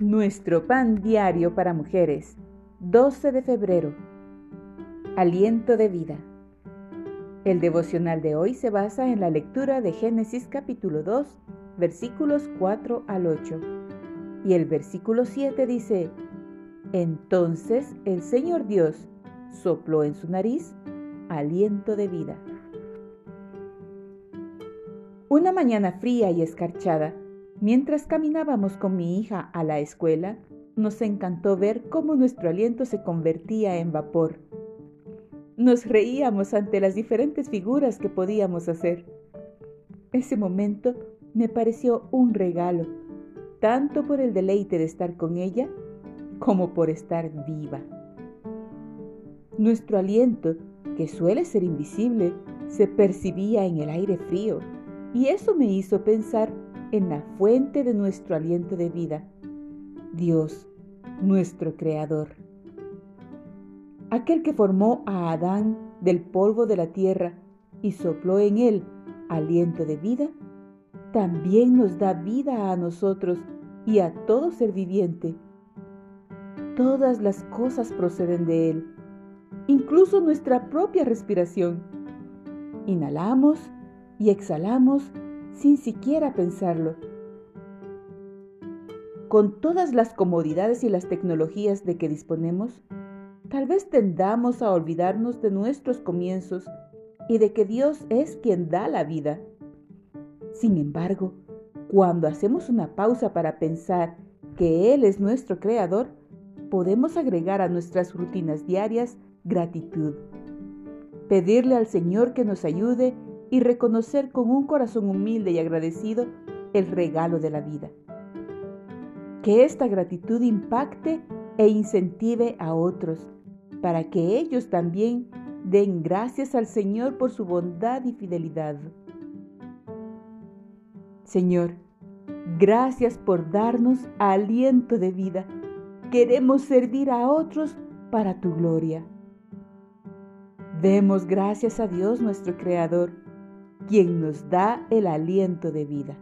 Nuestro pan diario para mujeres, 12 de febrero. Aliento de vida. El devocional de hoy se basa en la lectura de Génesis capítulo 2, versículos 4 al 8. Y el versículo 7 dice, Entonces el Señor Dios sopló en su nariz aliento de vida. Una mañana fría y escarchada, Mientras caminábamos con mi hija a la escuela, nos encantó ver cómo nuestro aliento se convertía en vapor. Nos reíamos ante las diferentes figuras que podíamos hacer. Ese momento me pareció un regalo, tanto por el deleite de estar con ella como por estar viva. Nuestro aliento, que suele ser invisible, se percibía en el aire frío y eso me hizo pensar en la fuente de nuestro aliento de vida, Dios, nuestro Creador. Aquel que formó a Adán del polvo de la tierra y sopló en él aliento de vida, también nos da vida a nosotros y a todo ser viviente. Todas las cosas proceden de Él, incluso nuestra propia respiración. Inhalamos y exhalamos sin siquiera pensarlo. Con todas las comodidades y las tecnologías de que disponemos, tal vez tendamos a olvidarnos de nuestros comienzos y de que Dios es quien da la vida. Sin embargo, cuando hacemos una pausa para pensar que Él es nuestro Creador, podemos agregar a nuestras rutinas diarias gratitud. Pedirle al Señor que nos ayude y reconocer con un corazón humilde y agradecido el regalo de la vida. Que esta gratitud impacte e incentive a otros para que ellos también den gracias al Señor por su bondad y fidelidad. Señor, gracias por darnos aliento de vida. Queremos servir a otros para tu gloria. Demos gracias a Dios nuestro Creador quien nos da el aliento de vida.